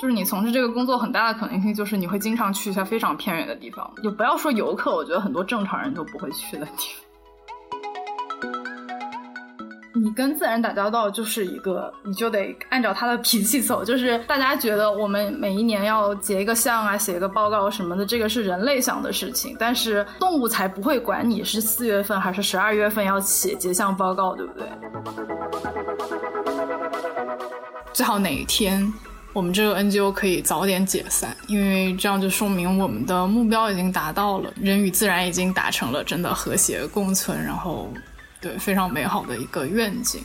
就是你从事这个工作很大的可能性就是你会经常去一下非常偏远的地方，就不要说游客，我觉得很多正常人都不会去的地方。你跟自然打交道就是一个，你就得按照他的脾气走。就是大家觉得我们每一年要结一个项啊，写一个报告什么的，这个是人类想的事情。但是动物才不会管你是四月份还是十二月份要写结项报告，对不对？最好哪一天我们这个 NGO 可以早点解散，因为这样就说明我们的目标已经达到了，人与自然已经达成了真的和谐共存，然后。对，非常美好的一个愿景。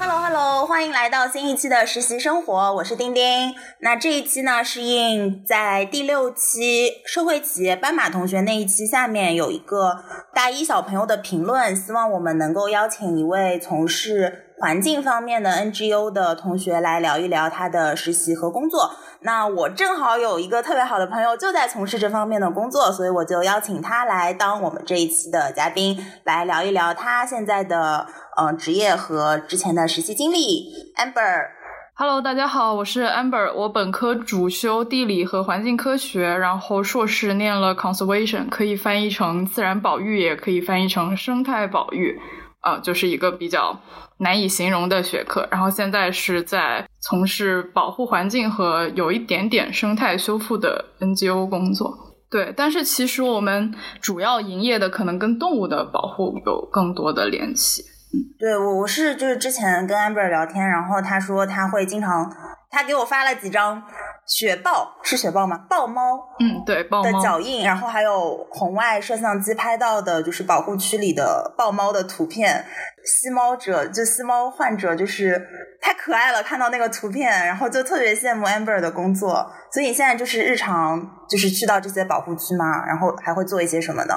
Hello Hello，欢迎来到新一期的实习生活，我是丁丁。那这一期呢，是应在第六期社会企业斑马同学那一期下面有一个大一小朋友的评论，希望我们能够邀请一位从事。环境方面的 NGO 的同学来聊一聊他的实习和工作。那我正好有一个特别好的朋友就在从事这方面的工作，所以我就邀请他来当我们这一期的嘉宾，来聊一聊他现在的嗯职业和之前的实习经历。Amber，Hello，大家好，我是 Amber，我本科主修地理和环境科学，然后硕士念了 Conservation，可以翻译成自然保育，也可以翻译成生态保育。呃，就是一个比较难以形容的学科。然后现在是在从事保护环境和有一点点生态修复的 NGO 工作。对，但是其实我们主要营业的可能跟动物的保护有更多的联系。嗯，对我我是就是之前跟 Amber 聊天，然后他说他会经常，他给我发了几张。雪豹是雪豹吗？豹猫，嗯，对，豹猫的脚印，然后还有红外摄像机拍到的，就是保护区里的豹猫的图片。吸猫者就吸猫患者就是太可爱了，看到那个图片，然后就特别羡慕 Amber 的工作。所以你现在就是日常就是去到这些保护区吗？然后还会做一些什么呢？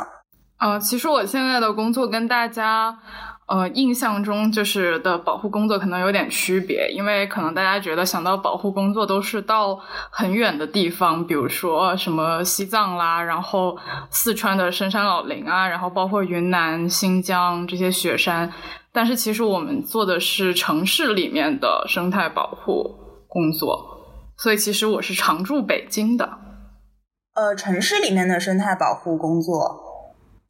呃，其实我现在的工作跟大家。呃，印象中就是的保护工作可能有点区别，因为可能大家觉得想到保护工作都是到很远的地方，比如说什么西藏啦，然后四川的深山老林啊，然后包括云南、新疆这些雪山。但是其实我们做的是城市里面的生态保护工作，所以其实我是常驻北京的。呃，城市里面的生态保护工作。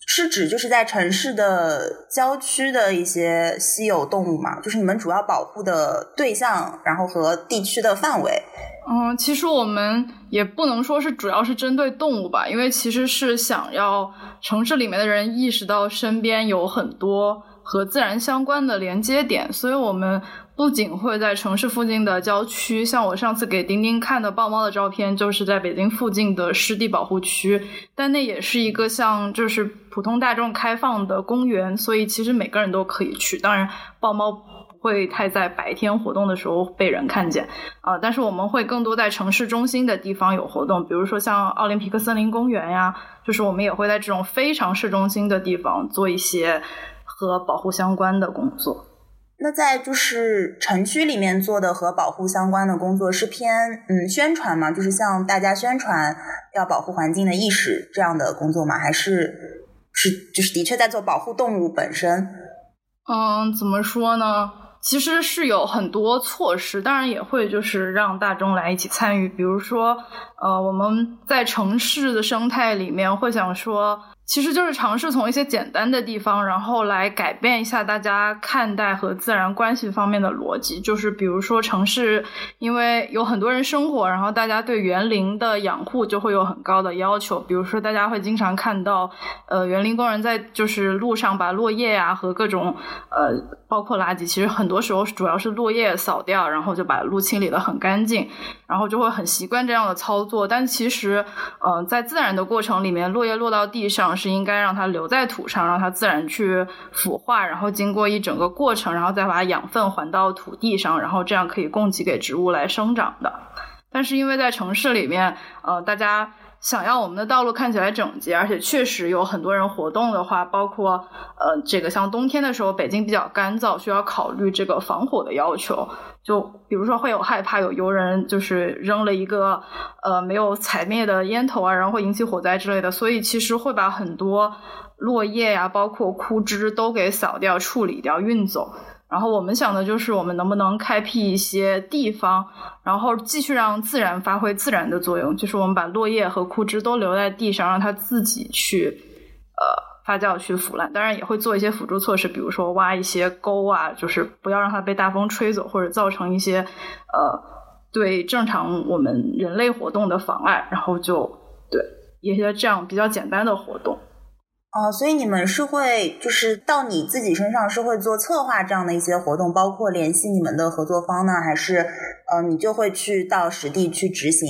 是指就是在城市的郊区的一些稀有动物嘛？就是你们主要保护的对象，然后和地区的范围。嗯，其实我们也不能说是主要是针对动物吧，因为其实是想要城市里面的人意识到身边有很多和自然相关的连接点，所以我们。不仅会在城市附近的郊区，像我上次给丁丁看的豹猫的照片，就是在北京附近的湿地保护区，但那也是一个像就是普通大众开放的公园，所以其实每个人都可以去。当然，豹猫不会太在白天活动的时候被人看见啊，但是我们会更多在城市中心的地方有活动，比如说像奥林匹克森林公园呀，就是我们也会在这种非常市中心的地方做一些和保护相关的工作。那在就是城区里面做的和保护相关的工作是偏嗯宣传吗？就是向大家宣传要保护环境的意识这样的工作吗？还是是就是的确在做保护动物本身？嗯，怎么说呢？其实是有很多措施，当然也会就是让大众来一起参与。比如说，呃，我们在城市的生态里面会想说。其实就是尝试从一些简单的地方，然后来改变一下大家看待和自然关系方面的逻辑。就是比如说城市，因为有很多人生活，然后大家对园林的养护就会有很高的要求。比如说大家会经常看到，呃，园林工人在就是路上把落叶呀和各种呃包括垃圾，其实很多时候主要是落叶扫掉，然后就把路清理的很干净，然后就会很习惯这样的操作。但其实，呃，在自然的过程里面，落叶落到地上。是应该让它留在土上，让它自然去腐化，然后经过一整个过程，然后再把养分还到土地上，然后这样可以供给给植物来生长的。但是因为在城市里面，呃，大家。想要我们的道路看起来整洁，而且确实有很多人活动的话，包括呃，这个像冬天的时候，北京比较干燥，需要考虑这个防火的要求。就比如说会有害怕有游人就是扔了一个呃没有踩灭的烟头啊，然后会引起火灾之类的，所以其实会把很多落叶呀，包括枯枝都给扫掉、处理掉、运走。然后我们想的就是，我们能不能开辟一些地方，然后继续让自然发挥自然的作用，就是我们把落叶和枯枝都留在地上，让它自己去呃发酵、去腐烂。当然也会做一些辅助措施，比如说挖一些沟啊，就是不要让它被大风吹走，或者造成一些呃对正常我们人类活动的妨碍。然后就对一些这样比较简单的活动。哦，所以你们是会就是到你自己身上是会做策划这样的一些活动，包括联系你们的合作方呢，还是呃你就会去到实地去执行？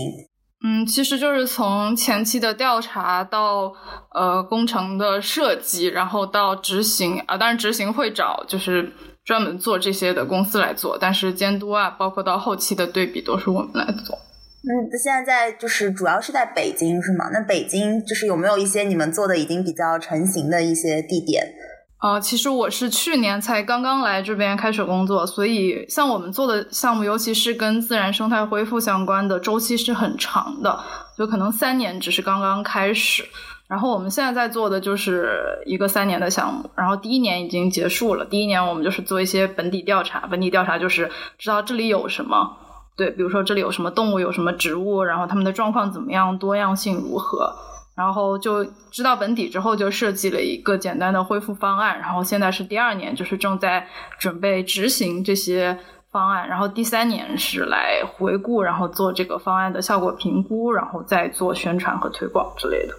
嗯，其实就是从前期的调查到呃工程的设计，然后到执行啊，当然执行会找就是专门做这些的公司来做，但是监督啊，包括到后期的对比都是我们来做。嗯，现在在就是主要是在北京是吗？那北京就是有没有一些你们做的已经比较成型的一些地点？啊，其实我是去年才刚刚来这边开始工作，所以像我们做的项目，尤其是跟自然生态恢复相关的周期是很长的，就可能三年只是刚刚开始。然后我们现在在做的就是一个三年的项目，然后第一年已经结束了。第一年我们就是做一些本地调查，本地调查就是知道这里有什么。对，比如说这里有什么动物，有什么植物，然后它们的状况怎么样，多样性如何，然后就知道本底之后，就设计了一个简单的恢复方案。然后现在是第二年，就是正在准备执行这些方案。然后第三年是来回顾，然后做这个方案的效果评估，然后再做宣传和推广之类的。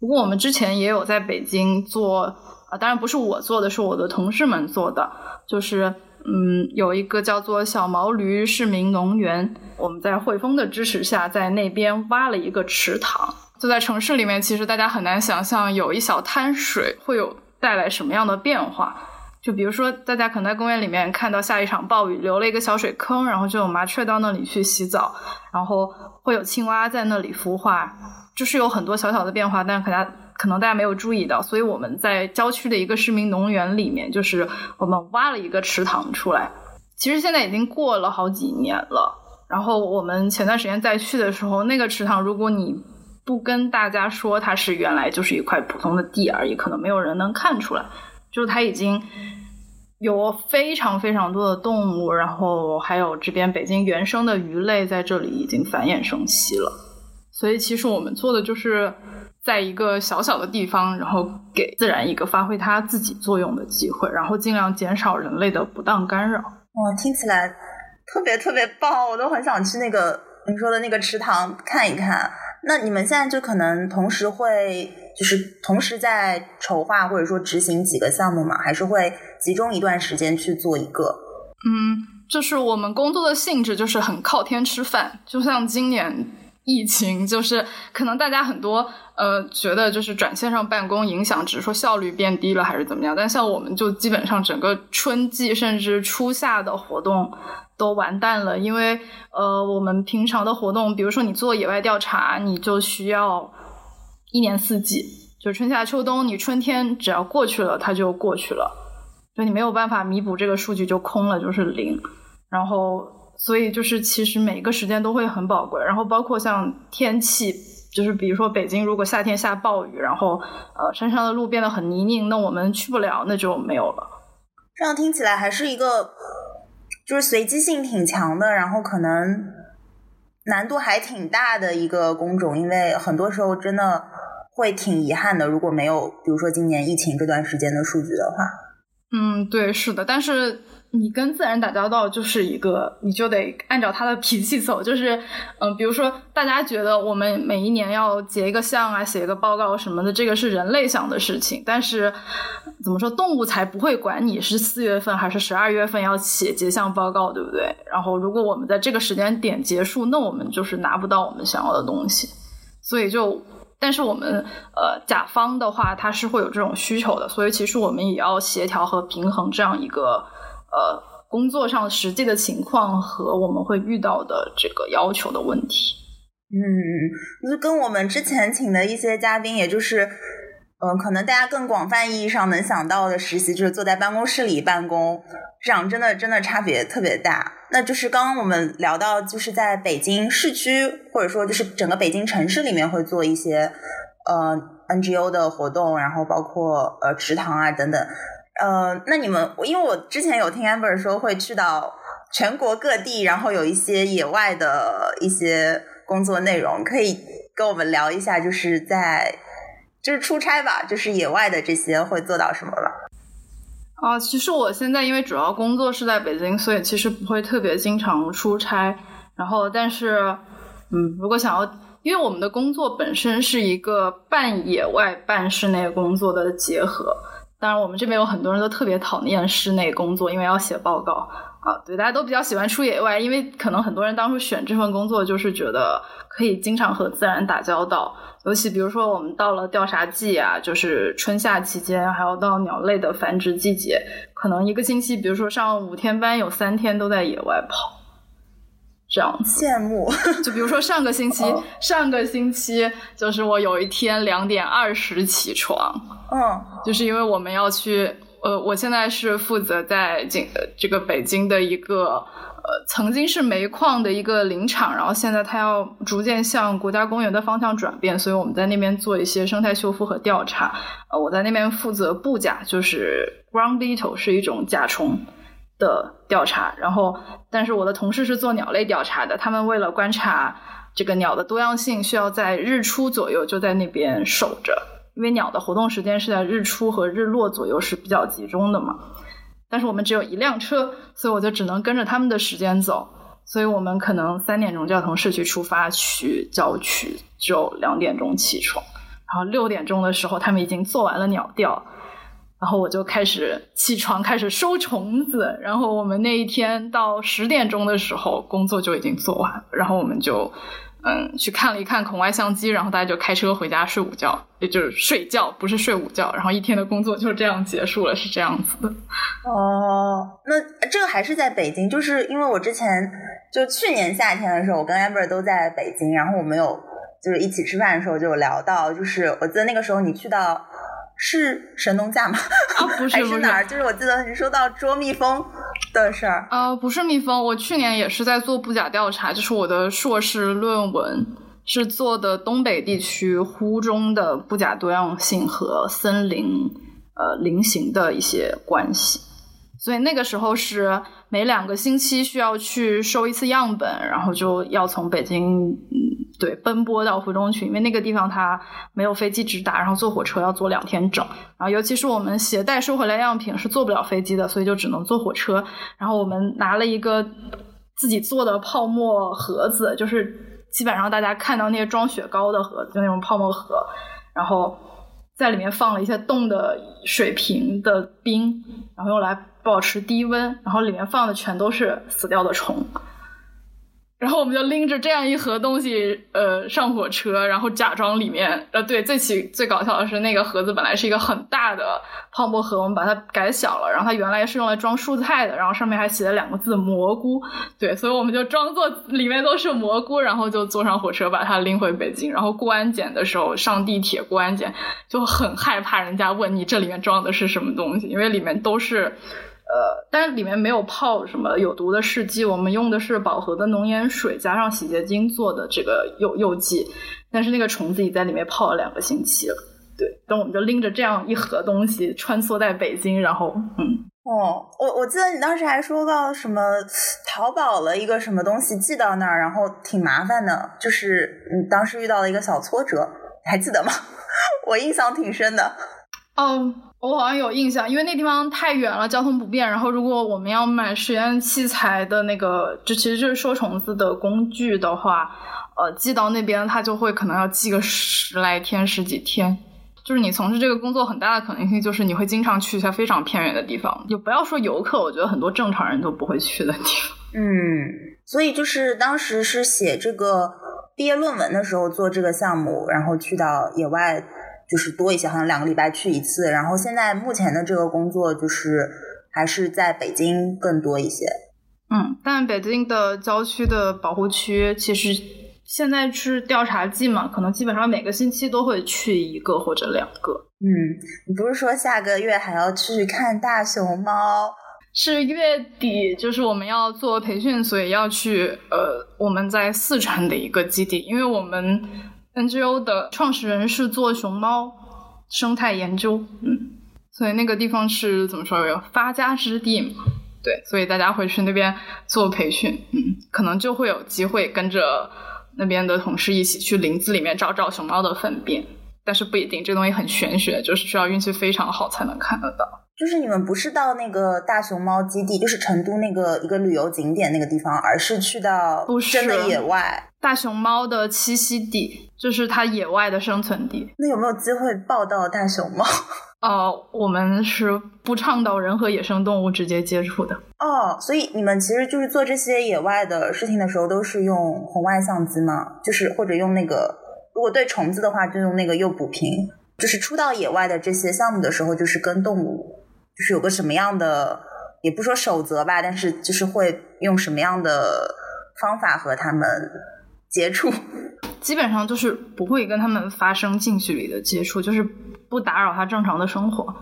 不过我们之前也有在北京做，啊，当然不是我做的，是我的同事们做的，就是。嗯，有一个叫做小毛驴市民农园，我们在汇丰的支持下，在那边挖了一个池塘。就在城市里面，其实大家很难想象有一小滩水会有带来什么样的变化。就比如说，大家可能在公园里面看到下一场暴雨留了一个小水坑，然后就有麻雀到那里去洗澡，然后会有青蛙在那里孵化，就是有很多小小的变化，但是可能。可能大家没有注意到，所以我们在郊区的一个市民农园里面，就是我们挖了一个池塘出来。其实现在已经过了好几年了。然后我们前段时间再去的时候，那个池塘，如果你不跟大家说它是原来就是一块普通的地而已，可能没有人能看出来。就是它已经有非常非常多的动物，然后还有这边北京原生的鱼类在这里已经繁衍生息了。所以其实我们做的就是。在一个小小的地方，然后给自然一个发挥它自己作用的机会，然后尽量减少人类的不当干扰。哇，听起来特别特别棒，我都很想去那个你说的那个池塘看一看。那你们现在就可能同时会，就是同时在筹划或者说执行几个项目吗？还是会集中一段时间去做一个？嗯，就是我们工作的性质就是很靠天吃饭，就像今年。疫情就是可能大家很多呃觉得就是转线上办公影响，只是说效率变低了还是怎么样？但像我们就基本上整个春季甚至初夏的活动都完蛋了，因为呃我们平常的活动，比如说你做野外调查，你就需要一年四季，就春夏秋冬，你春天只要过去了，它就过去了，就你没有办法弥补这个数据就空了，就是零，然后。所以就是，其实每个时间都会很宝贵。然后包括像天气，就是比如说北京，如果夏天下暴雨，然后呃山上的路变得很泥泞，那我们去不了，那就没有了。这样听起来还是一个，就是随机性挺强的，然后可能难度还挺大的一个工种，因为很多时候真的会挺遗憾的，如果没有比如说今年疫情这段时间的数据的话。嗯，对，是的，但是。你跟自然打交道就是一个，你就得按照他的脾气走。就是，嗯，比如说，大家觉得我们每一年要结一个项啊，写一个报告什么的，这个是人类想的事情。但是，怎么说，动物才不会管你是四月份还是十二月份要写结项报告，对不对？然后，如果我们在这个时间点结束，那我们就是拿不到我们想要的东西。所以就，但是我们呃，甲方的话，他是会有这种需求的。所以，其实我们也要协调和平衡这样一个。呃，工作上实际的情况和我们会遇到的这个要求的问题，嗯，就跟我们之前请的一些嘉宾，也就是，嗯，可能大家更广泛意义上能想到的实习，就是坐在办公室里办公，这样真的真的差别特别大。那就是刚刚我们聊到，就是在北京市区，或者说就是整个北京城市里面会做一些呃 NGO 的活动，然后包括呃池塘啊等等。呃，那你们，因为我之前有听 Amber 说会去到全国各地，然后有一些野外的一些工作内容，可以跟我们聊一下，就是在就是出差吧，就是野外的这些会做到什么了？啊，其实我现在因为主要工作是在北京，所以其实不会特别经常出差。然后，但是，嗯，如果想要，因为我们的工作本身是一个半野外半室内工作的结合。当然，我们这边有很多人都特别讨厌室内工作，因为要写报告啊。对，大家都比较喜欢出野外，因为可能很多人当初选这份工作就是觉得可以经常和自然打交道。尤其比如说，我们到了调查季啊，就是春夏期间，还有到鸟类的繁殖季节，可能一个星期，比如说上五天班，有三天都在野外跑，这样子。羡慕。就比如说上个星期，上个星期就是我有一天两点二十起床，嗯，就是因为我们要去，呃，我现在是负责在京这个北京的一个。呃，曾经是煤矿的一个林场，然后现在它要逐渐向国家公园的方向转变，所以我们在那边做一些生态修复和调查。呃，我在那边负责布甲，就是 ground beetle 是一种甲虫的调查。然后，但是我的同事是做鸟类调查的，他们为了观察这个鸟的多样性，需要在日出左右就在那边守着，因为鸟的活动时间是在日出和日落左右是比较集中的嘛。但是我们只有一辆车，所以我就只能跟着他们的时间走。所以我们可能三点钟就要从市区出发去郊区，只有两点钟起床。然后六点钟的时候，他们已经做完了鸟调，然后我就开始起床，开始收虫子。然后我们那一天到十点钟的时候，工作就已经做完，然后我们就。嗯，去看了一看孔外相机，然后大家就开车回家睡午觉，也就是睡觉，不是睡午觉。然后一天的工作就这样结束了，是这样子的。哦，那这个还是在北京，就是因为我之前就去年夏天的时候，我跟 Amber 都在北京，然后我们有就是一起吃饭的时候就有聊到，就是我记得那个时候你去到。是神农架吗？啊，不是，还是哪儿？就是我记得你说到捉蜜蜂的事儿。啊，不是蜜蜂，我去年也是在做布甲调查，就是我的硕士论文是做的东北地区湖中的布甲多样性和森林呃林形的一些关系，所以那个时候是每两个星期需要去收一次样本，然后就要从北京。对，奔波到湖中去，因为那个地方它没有飞机直达，然后坐火车要坐两天整。然后尤其是我们携带收回来样品是坐不了飞机的，所以就只能坐火车。然后我们拿了一个自己做的泡沫盒子，就是基本上大家看到那些装雪糕的盒子，就那种泡沫盒。然后在里面放了一些冻的水瓶的冰，然后用来保持低温。然后里面放的全都是死掉的虫。然后我们就拎着这样一盒东西，呃，上火车，然后假装里面，呃，对，最起最搞笑的是那个盒子本来是一个很大的泡沫盒，我们把它改小了，然后它原来是用来装蔬菜的，然后上面还写了两个字蘑菇，对，所以我们就装作里面都是蘑菇，然后就坐上火车把它拎回北京，然后过安检的时候上地铁过安检就很害怕人家问你这里面装的是什么东西，因为里面都是。呃，但是里面没有泡什么有毒的试剂，我们用的是饱和的浓盐水加上洗洁精做的这个诱诱剂，但是那个虫子已在里面泡了两个星期了。对，等我们就拎着这样一盒东西穿梭在北京，然后，嗯，哦，我我记得你当时还说到什么淘宝了一个什么东西寄到那儿，然后挺麻烦的，就是你当时遇到了一个小挫折，还记得吗？我印象挺深的。哦。我好像有印象，因为那地方太远了，交通不便。然后，如果我们要买实验器材的那个，就其实就是收虫子的工具的话，呃，寄到那边，它就会可能要寄个十来天、十几天。就是你从事这个工作，很大的可能性就是你会经常去一些非常偏远的地方。就不要说游客，我觉得很多正常人都不会去的地方。嗯，所以就是当时是写这个毕业论文的时候做这个项目，然后去到野外。就是多一些，好像两个礼拜去一次。然后现在目前的这个工作就是还是在北京更多一些。嗯，但北京的郊区的保护区其实现在是调查季嘛，可能基本上每个星期都会去一个或者两个。嗯，你不是说下个月还要去看大熊猫？是月底，就是我们要做培训，所以要去呃我们在四川的一个基地，因为我们。NGO 的创始人是做熊猫生态研究，嗯，所以那个地方是怎么说有发家之地嘛？对，所以大家会去那边做培训，嗯，可能就会有机会跟着那边的同事一起去林子里面找找熊猫的粪便，但是不一定，这东西很玄学，就是需要运气非常好才能看得到。就是你们不是到那个大熊猫基地，就是成都那个一个旅游景点那个地方，而是去到真的野外大熊猫的栖息地，就是它野外的生存地。那有没有机会抱到大熊猫？哦，我们是不倡导人和野生动物直接接触的。哦，所以你们其实就是做这些野外的事情的时候，都是用红外相机吗？就是或者用那个，如果对虫子的话，就用那个诱捕瓶。就是出到野外的这些项目的时候，就是跟动物。就是有个什么样的，也不说守则吧，但是就是会用什么样的方法和他们接触，基本上就是不会跟他们发生近距离的接触，就是不打扰他正常的生活。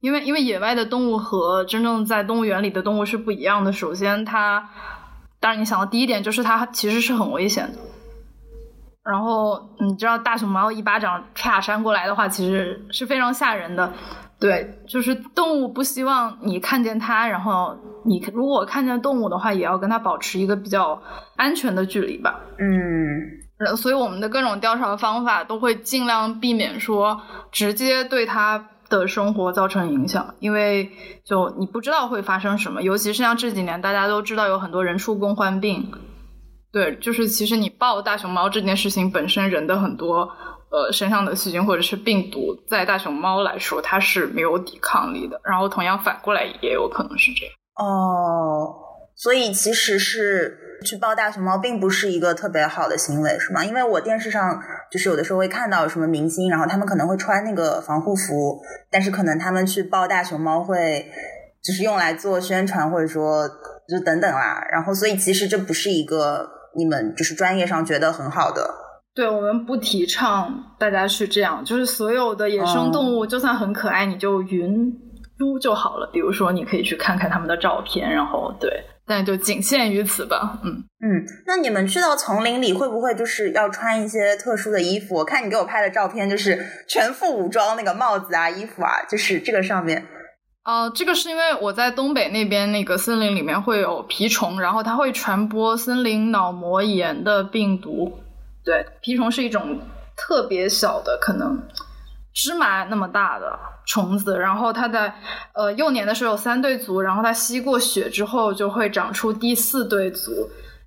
因为因为野外的动物和真正在动物园里的动物是不一样的。首先，它当然你想到第一点就是它其实是很危险的。然后你知道大熊猫一巴掌啪扇过来的话，其实是非常吓人的。对，就是动物不希望你看见它，然后你如果看见动物的话，也要跟它保持一个比较安全的距离吧。嗯，所以我们的各种调查方法都会尽量避免说直接对它的生活造成影响，因为就你不知道会发生什么，尤其是像这几年大家都知道有很多人畜共患病，对，就是其实你抱大熊猫这件事情本身人的很多。呃，身上的细菌或者是病毒，在大熊猫来说，它是没有抵抗力的。然后，同样反过来也有可能是这样。哦，所以其实是去抱大熊猫，并不是一个特别好的行为，是吗？因为我电视上就是有的时候会看到什么明星，然后他们可能会穿那个防护服，但是可能他们去抱大熊猫会就是用来做宣传，或者说就等等啦。然后，所以其实这不是一个你们就是专业上觉得很好的。对我们不提倡大家去这样，就是所有的野生动物，就算很可爱，你就云撸就好了。比如说，你可以去看看他们的照片，然后对，但就仅限于此吧。嗯嗯，那你们去到丛林里，会不会就是要穿一些特殊的衣服？我看你给我拍的照片，就是全副武装，那个帽子啊、衣服啊，就是这个上面。哦，这个是因为我在东北那边那个森林里面会有蜱虫，然后它会传播森林脑膜炎的病毒。对，蜱虫是一种特别小的，可能芝麻那么大的虫子。然后它在呃幼年的时候有三对足，然后它吸过血之后就会长出第四对足，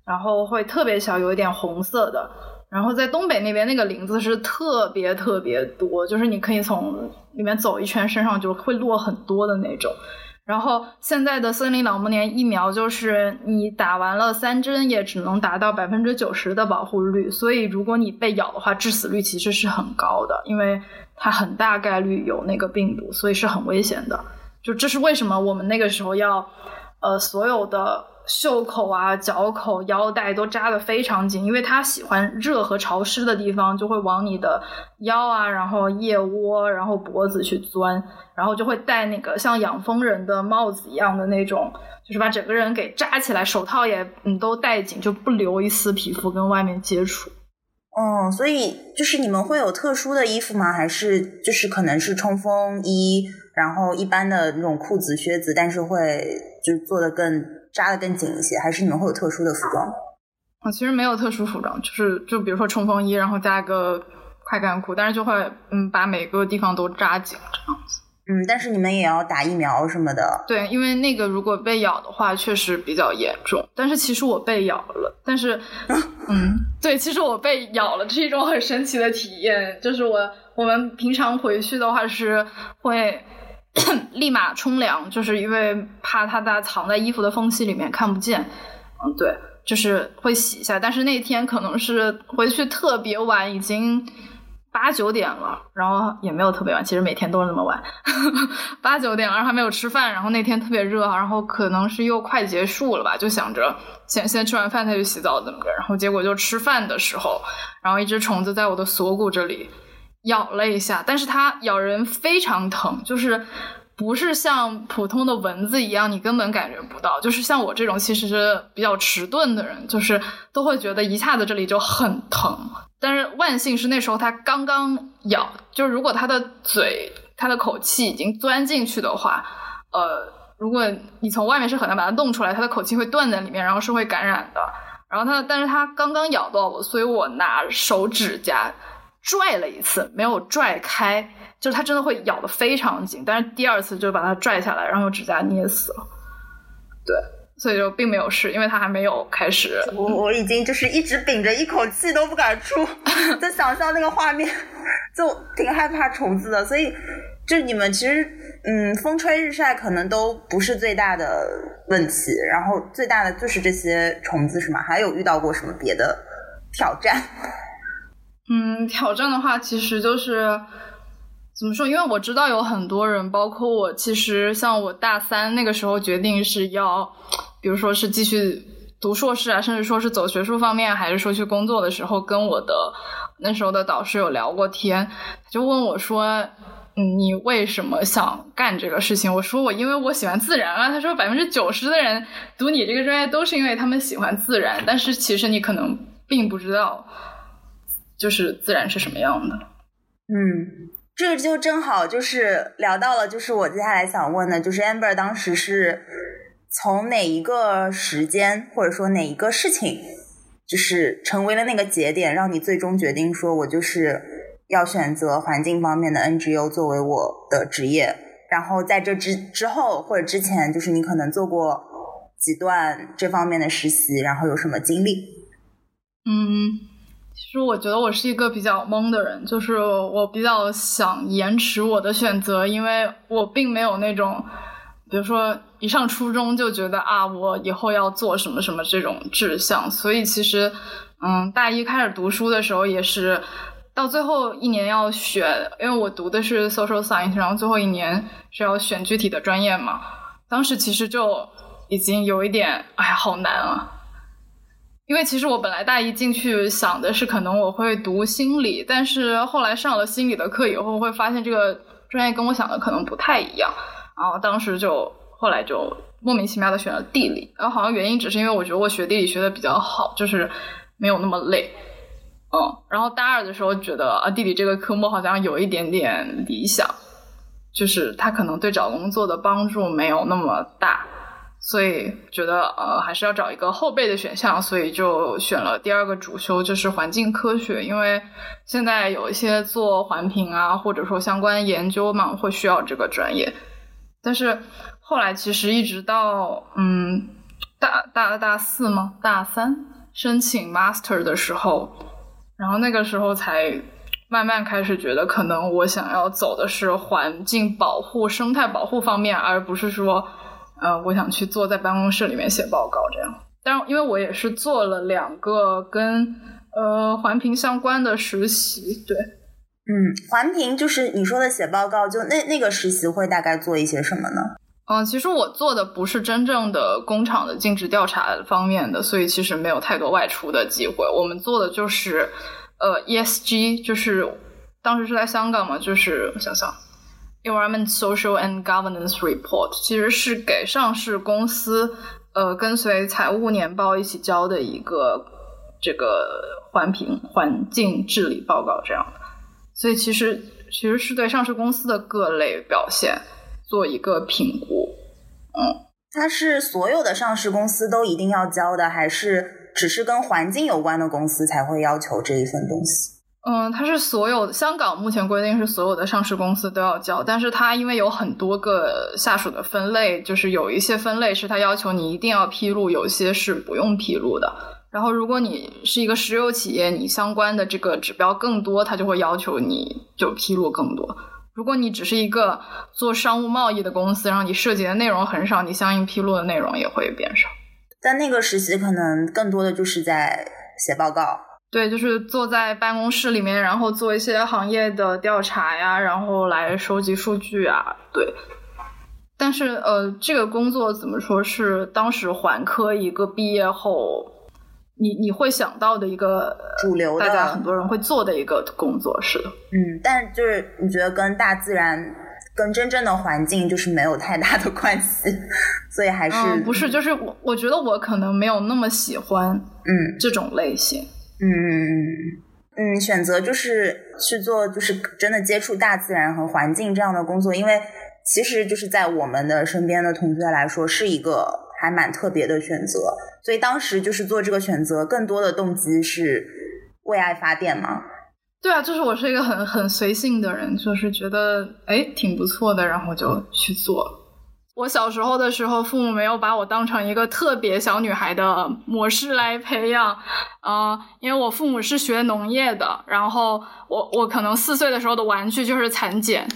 然后会特别小，有一点红色的。然后在东北那边那个林子是特别特别多，就是你可以从里面走一圈，身上就会落很多的那种。然后现在的森林脑膜炎疫苗就是你打完了三针也只能达到百分之九十的保护率，所以如果你被咬的话，致死率其实是很高的，因为它很大概率有那个病毒，所以是很危险的。就这是为什么我们那个时候要，呃，所有的。袖口啊、脚口、腰带都扎得非常紧，因为它喜欢热和潮湿的地方，就会往你的腰啊、然后腋窝、然后脖子去钻，然后就会戴那个像养蜂人的帽子一样的那种，就是把整个人给扎起来，手套也嗯都戴紧，就不留一丝皮肤跟外面接触。哦，所以就是你们会有特殊的衣服吗？还是就是可能是冲锋衣，然后一般的那种裤子、靴子，但是会就是做的更。扎的更紧一些，还是你们会有特殊的服装？啊，其实没有特殊服装，就是就比如说冲锋衣，然后加个快干裤，但是就会嗯把每个地方都扎紧这样子。嗯，但是你们也要打疫苗什么的。对，因为那个如果被咬的话，确实比较严重。但是其实我被咬了，但是 嗯，对，其实我被咬了，这是一种很神奇的体验。就是我我们平常回去的话是会。立马冲凉，就是因为怕它在藏在衣服的缝隙里面看不见。嗯，对，就是会洗一下。但是那天可能是回去特别晚，已经八九点了，然后也没有特别晚，其实每天都是那么晚，八九点了，然后还没有吃饭。然后那天特别热，然后可能是又快结束了吧，就想着先先吃完饭再去洗澡怎么着。然后结果就吃饭的时候，然后一只虫子在我的锁骨这里。咬了一下，但是它咬人非常疼，就是不是像普通的蚊子一样，你根本感觉不到。就是像我这种其实是比较迟钝的人，就是都会觉得一下子这里就很疼。但是万幸是那时候它刚刚咬，就是如果它的嘴它的口气已经钻进去的话，呃，如果你从外面是很难把它弄出来，它的口气会断在里面，然后是会感染的。然后它，但是它刚刚咬到我，所以我拿手指甲拽了一次，没有拽开，就是它真的会咬得非常紧。但是第二次就把它拽下来，然后用指甲捏死了。对，所以就并没有事，因为它还没有开始。我我已经就是一直屏着一口气都不敢出，就想象那个画面，就挺害怕虫子的。所以，就你们其实。嗯，风吹日晒可能都不是最大的问题，然后最大的就是这些虫子是吗？还有遇到过什么别的挑战？嗯，挑战的话，其实就是怎么说？因为我知道有很多人，包括我，其实像我大三那个时候决定是要，比如说是继续读硕士啊，甚至说是走学术方面，还是说去工作的时候，跟我的那时候的导师有聊过天，就问我说。你为什么想干这个事情？我说我因为我喜欢自然啊。他说百分之九十的人读你这个专业都是因为他们喜欢自然，但是其实你可能并不知道，就是自然是什么样的。嗯，这个就正好就是聊到了，就是我接下来想问的，就是 Amber 当时是从哪一个时间或者说哪一个事情，就是成为了那个节点，让你最终决定说我就是。要选择环境方面的 NGO 作为我的职业，然后在这之之后或者之前，就是你可能做过几段这方面的实习，然后有什么经历？嗯，其实我觉得我是一个比较懵的人，就是我比较想延迟我的选择，因为我并没有那种，比如说一上初中就觉得啊，我以后要做什么什么这种志向，所以其实，嗯，大一开始读书的时候也是。到最后一年要选，因为我读的是 social science，然后最后一年是要选具体的专业嘛。当时其实就已经有一点，哎呀，好难啊！因为其实我本来大一进去想的是，可能我会读心理，但是后来上了心理的课以后，会发现这个专业跟我想的可能不太一样。然后当时就后来就莫名其妙的选了地理，然后好像原因只是因为我觉得我学地理学的比较好，就是没有那么累。嗯，然后大二的时候觉得啊，地理这个科目好像有一点点理想，就是它可能对找工作的帮助没有那么大，所以觉得呃还是要找一个后备的选项，所以就选了第二个主修，就是环境科学，因为现在有一些做环评啊，或者说相关研究嘛，会需要这个专业。但是后来其实一直到嗯大大大四吗？大三申请 master 的时候。然后那个时候才慢慢开始觉得，可能我想要走的是环境保护、生态保护方面，而不是说，呃，我想去坐在办公室里面写报告这样。但因为我也是做了两个跟呃环评相关的实习，对，嗯，环评就是你说的写报告，就那那个实习会大概做一些什么呢？嗯，其实我做的不是真正的工厂的尽职调查方面的，所以其实没有太多外出的机会。我们做的就是，呃，ESG，就是当时是在香港嘛，就是我想想，Environment, Social and Governance Report，其实是给上市公司，呃，跟随财务年报一起交的一个这个环评环境治理报告这样的。所以其实其实是对上市公司的各类表现。做一个评估，嗯，它是所有的上市公司都一定要交的，还是只是跟环境有关的公司才会要求这一份东西？嗯，它是所有香港目前规定是所有的上市公司都要交，但是它因为有很多个下属的分类，就是有一些分类是它要求你一定要披露，有些是不用披露的。然后如果你是一个石油企业，你相关的这个指标更多，它就会要求你就披露更多。如果你只是一个做商务贸易的公司，然后你涉及的内容很少，你相应披露的内容也会变少。在那个实习可能更多的就是在写报告，对，就是坐在办公室里面，然后做一些行业的调查呀，然后来收集数据啊，对。但是呃，这个工作怎么说是当时环科一个毕业后。你你会想到的一个主流的，大家很多人会做的一个工作是的，嗯，但就是你觉得跟大自然、跟真正的环境就是没有太大的关系，所以还是不是？就是我我觉得我可能没有那么喜欢，嗯，这种类型，嗯嗯嗯。选择就是去做，就是真的接触大自然和环境这样的工作，因为其实就是在我们的身边的同学来说，是一个还蛮特别的选择。所以当时就是做这个选择，更多的动机是为爱发电吗。对啊，就是我是一个很很随性的人，就是觉得哎挺不错的，然后就去做。我小时候的时候，父母没有把我当成一个特别小女孩的模式来培养，啊，因为我父母是学农业的，然后我我可能四岁的时候的玩具就是蚕茧，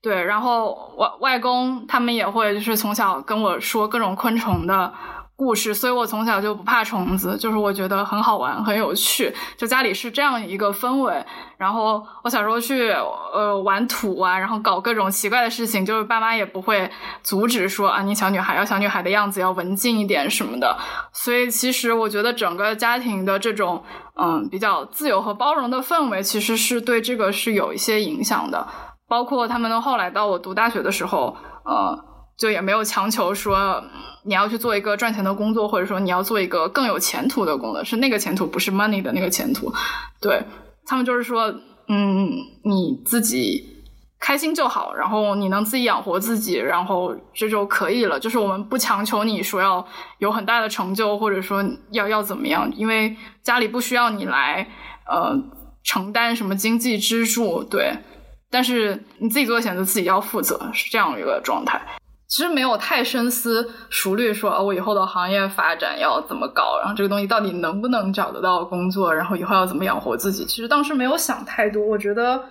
对，然后外外公他们也会就是从小跟我说各种昆虫的。故事，所以我从小就不怕虫子，就是我觉得很好玩，很有趣。就家里是这样一个氛围，然后我小时候去呃玩土啊，然后搞各种奇怪的事情，就是爸妈也不会阻止说啊，你小女孩要小女孩的样子，要文静一点什么的。所以其实我觉得整个家庭的这种嗯比较自由和包容的氛围，其实是对这个是有一些影响的。包括他们后来到我读大学的时候，呃。就也没有强求说你要去做一个赚钱的工作，或者说你要做一个更有前途的工作，是那个前途，不是 money 的那个前途。对他们就是说，嗯，你自己开心就好，然后你能自己养活自己，然后这就可以了。就是我们不强求你说要有很大的成就，或者说要要怎么样，因为家里不需要你来呃承担什么经济支柱。对，但是你自己做的选择自己要负责，是这样一个状态。其实没有太深思熟虑，说我以后的行业发展要怎么搞，然后这个东西到底能不能找得到工作，然后以后要怎么养活自己。其实当时没有想太多。我觉得，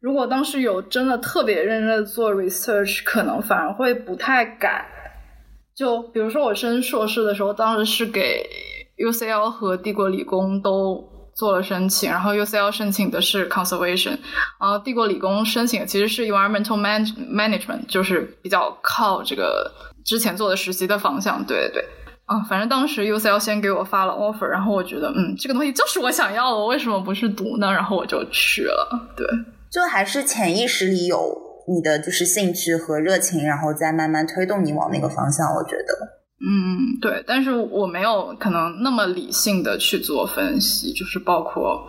如果当时有真的特别认真的做 research，可能反而会不太敢。就比如说我升硕士的时候，当时是给 UCL 和帝国理工都。做了申请，然后 UCL 申请的是 conservation，然后帝国理工申请其实是 environmental management，就是比较靠这个之前做的实习的方向。对对，啊，反正当时 UCL 先给我发了 offer，然后我觉得，嗯，这个东西就是我想要的，我为什么不是读呢？然后我就去了。对，就还是潜意识里有你的就是兴趣和热情，然后再慢慢推动你往那个方向。我觉得。嗯，对，但是我没有可能那么理性的去做分析，就是包括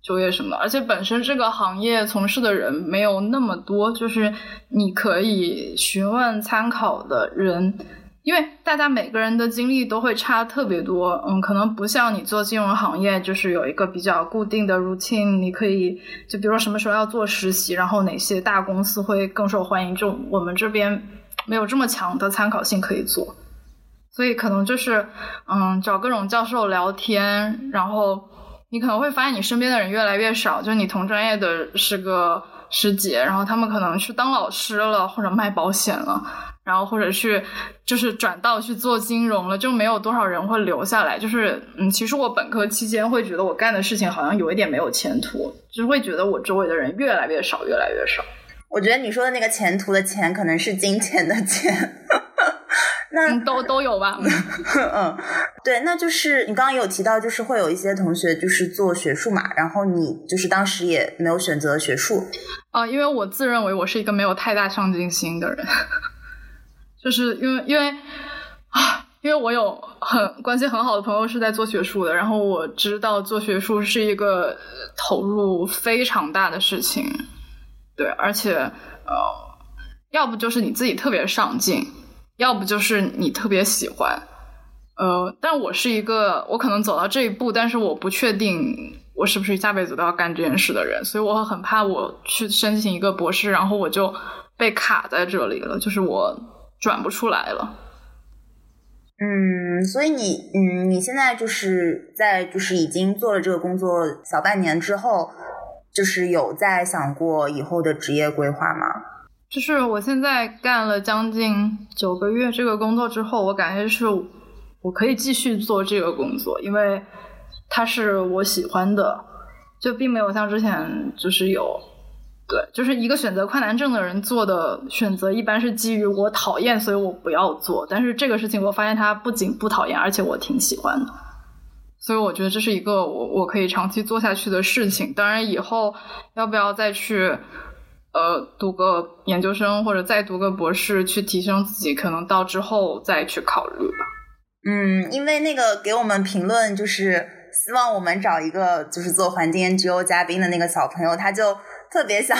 就业什么的，而且本身这个行业从事的人没有那么多，就是你可以询问参考的人，因为大家每个人的经历都会差特别多，嗯，可能不像你做金融行业，就是有一个比较固定的 routine，你可以就比如说什么时候要做实习，然后哪些大公司会更受欢迎，就我们这边没有这么强的参考性可以做。所以可能就是，嗯，找各种教授聊天，然后你可能会发现你身边的人越来越少，就你同专业的是个师姐，然后他们可能去当老师了，或者卖保险了，然后或者去就是转道去做金融了，就没有多少人会留下来。就是，嗯，其实我本科期间会觉得我干的事情好像有一点没有前途，就是会觉得我周围的人越来越少，越来越少。我觉得你说的那个前途的钱，可能是金钱的钱。那都都有吧，嗯，对，那就是你刚刚有提到，就是会有一些同学就是做学术嘛，然后你就是当时也没有选择学术啊，因为我自认为我是一个没有太大上进心的人，就是因为因为啊，因为我有很关系很好的朋友是在做学术的，然后我知道做学术是一个投入非常大的事情，对，而且呃，要不就是你自己特别上进。要不就是你特别喜欢，呃，但我是一个我可能走到这一步，但是我不确定我是不是下辈子都要干这件事的人，所以我很怕我去申请一个博士，然后我就被卡在这里了，就是我转不出来了。嗯，所以你嗯，你现在就是在就是已经做了这个工作小半年之后，就是有在想过以后的职业规划吗？就是我现在干了将近九个月这个工作之后，我感觉是我可以继续做这个工作，因为它是我喜欢的，就并没有像之前就是有，对，就是一个选择困难症的人做的选择，一般是基于我讨厌，所以我不要做。但是这个事情我发现它不仅不讨厌，而且我挺喜欢的，所以我觉得这是一个我我可以长期做下去的事情。当然，以后要不要再去。呃，读个研究生或者再读个博士去提升自己，可能到之后再去考虑吧。嗯，因为那个给我们评论就是希望我们找一个就是做环境 NGO 嘉宾的那个小朋友，他就特别想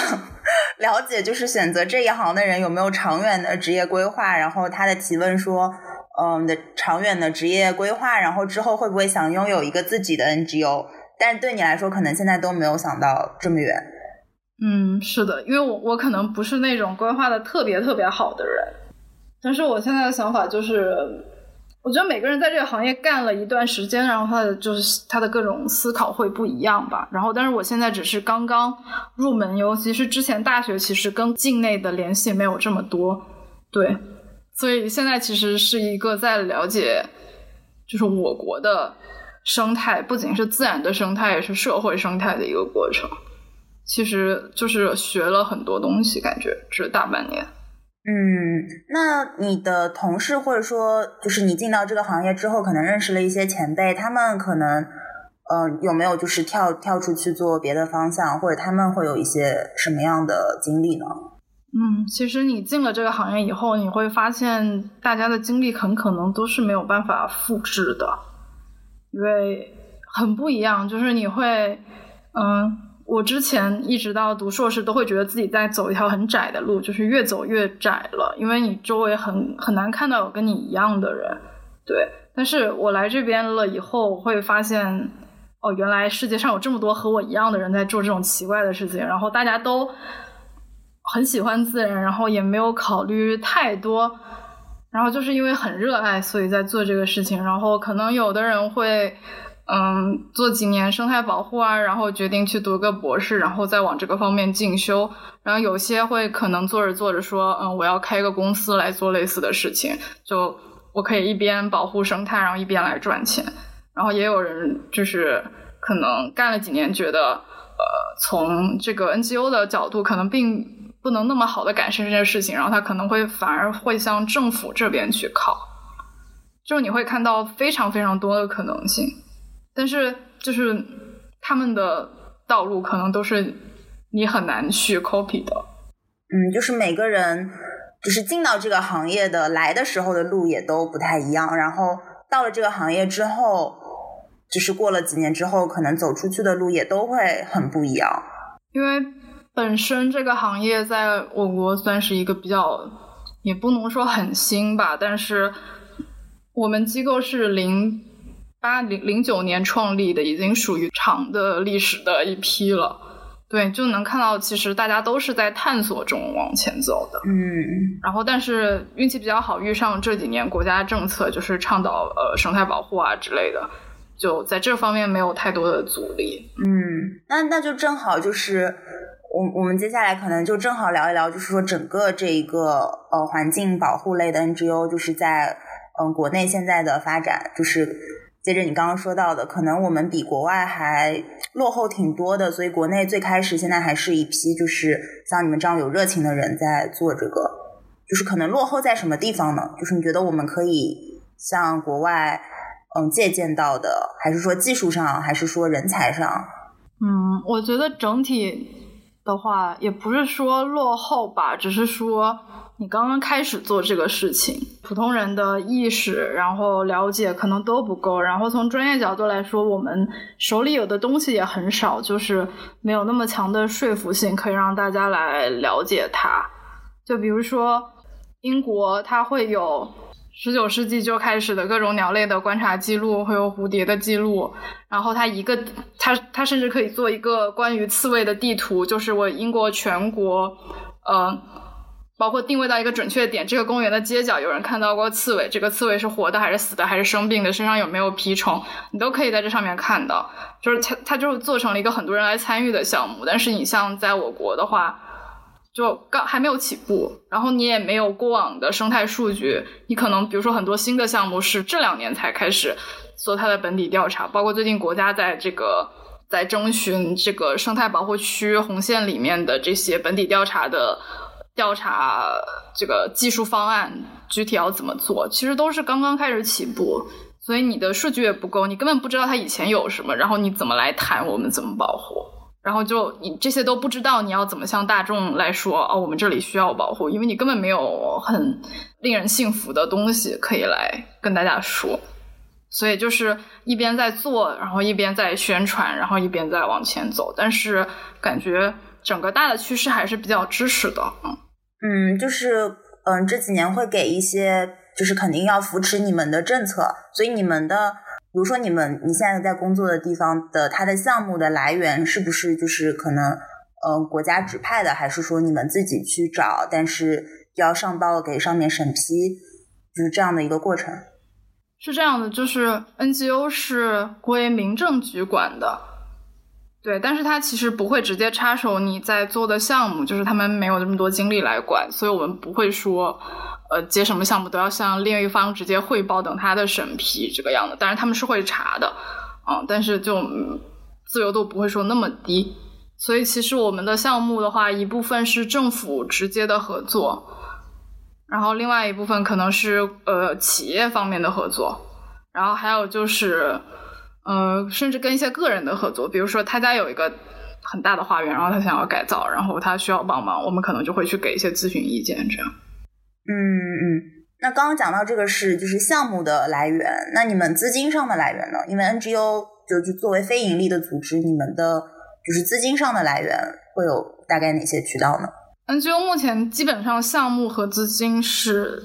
了解，就是选择这一行的人有没有长远的职业规划。然后他的提问说：“嗯，的长远的职业规划，然后之后会不会想拥有一个自己的 NGO？” 但是对你来说，可能现在都没有想到这么远。嗯，是的，因为我我可能不是那种规划的特别特别好的人，但是我现在的想法就是，我觉得每个人在这个行业干了一段时间，然后他的就是他的各种思考会不一样吧。然后，但是我现在只是刚刚入门，尤其是之前大学其实跟境内的联系没有这么多，对，所以现在其实是一个在了解，就是我国的生态，不仅是自然的生态，也是社会生态的一个过程。其实就是学了很多东西，感觉这大半年。嗯，那你的同事或者说就是你进到这个行业之后，可能认识了一些前辈，他们可能嗯有没有就是跳跳出去做别的方向，或者他们会有一些什么样的经历呢？嗯，其实你进了这个行业以后，你会发现大家的经历很可能都是没有办法复制的，因为很不一样。就是你会嗯。我之前一直到读硕士，都会觉得自己在走一条很窄的路，就是越走越窄了，因为你周围很很难看到有跟你一样的人，对。但是我来这边了以后，会发现，哦，原来世界上有这么多和我一样的人在做这种奇怪的事情，然后大家都很喜欢自然，然后也没有考虑太多，然后就是因为很热爱，所以在做这个事情，然后可能有的人会。嗯，做几年生态保护啊，然后决定去读个博士，然后再往这个方面进修。然后有些会可能做着做着说，嗯，我要开个公司来做类似的事情，就我可以一边保护生态，然后一边来赚钱。然后也有人就是可能干了几年，觉得呃，从这个 NGO 的角度，可能并不能那么好的改善这件事情，然后他可能会反而会向政府这边去靠。就你会看到非常非常多的可能性。但是，就是他们的道路可能都是你很难去 copy 的。嗯，就是每个人就是进到这个行业的来的时候的路也都不太一样，然后到了这个行业之后，就是过了几年之后，可能走出去的路也都会很不一样。因为本身这个行业在我国算是一个比较，也不能说很新吧，但是我们机构是零。八零零九年创立的，已经属于长的历史的一批了。对，就能看到，其实大家都是在探索中往前走的。嗯，然后但是运气比较好，遇上这几年国家政策就是倡导呃生态保护啊之类的，就在这方面没有太多的阻力。嗯，那那就正好就是我我们接下来可能就正好聊一聊，就是说整个这一个呃环境保护类的 NGO，就是在嗯国内现在的发展，就是。接着你刚刚说到的，可能我们比国外还落后挺多的，所以国内最开始现在还是一批就是像你们这样有热情的人在做这个，就是可能落后在什么地方呢？就是你觉得我们可以向国外嗯借鉴到的，还是说技术上，还是说人才上？嗯，我觉得整体的话也不是说落后吧，只是说。你刚刚开始做这个事情，普通人的意识，然后了解可能都不够。然后从专业角度来说，我们手里有的东西也很少，就是没有那么强的说服性，可以让大家来了解它。就比如说，英国它会有十九世纪就开始的各种鸟类的观察记录，会有蝴蝶的记录。然后它一个，它它甚至可以做一个关于刺猬的地图，就是我英国全国，呃。包括定位到一个准确点，这个公园的街角有人看到过刺猬，这个刺猬是活的还是死的，还是生病的，身上有没有蜱虫，你都可以在这上面看到。就是它，它就是做成了一个很多人来参与的项目。但是你像在我国的话，就刚还没有起步，然后你也没有过往的生态数据，你可能比如说很多新的项目是这两年才开始做它的本底调查，包括最近国家在这个在征询这个生态保护区红线里面的这些本地调查的。调查这个技术方案具体要怎么做，其实都是刚刚开始起步，所以你的数据也不够，你根本不知道它以前有什么，然后你怎么来谈我们怎么保护，然后就你这些都不知道，你要怎么向大众来说哦，我们这里需要保护，因为你根本没有很令人信服的东西可以来跟大家说。所以就是一边在做，然后一边在宣传，然后一边在往前走。但是感觉整个大的趋势还是比较支持的，嗯嗯，就是嗯这几年会给一些就是肯定要扶持你们的政策，所以你们的比如说你们你现在在工作的地方的它的项目的来源是不是就是可能嗯国家指派的，还是说你们自己去找，但是要上报给上面审批，就是这样的一个过程。是这样的，就是 NGO 是归民政局管的，对，但是他其实不会直接插手你在做的项目，就是他们没有那么多精力来管，所以我们不会说，呃，接什么项目都要向另一方直接汇报等他的审批这个样子，当然他们是会查的，嗯，但是就自由度不会说那么低，所以其实我们的项目的话，一部分是政府直接的合作。然后另外一部分可能是呃企业方面的合作，然后还有就是呃甚至跟一些个人的合作，比如说他家有一个很大的花园，然后他想要改造，然后他需要帮忙，我们可能就会去给一些咨询意见，这样。嗯嗯，那刚刚讲到这个是就是项目的来源，那你们资金上的来源呢？因为 NGO 就就作为非盈利的组织，你们的就是资金上的来源会有大概哪些渠道呢？NGO 目前基本上项目和资金是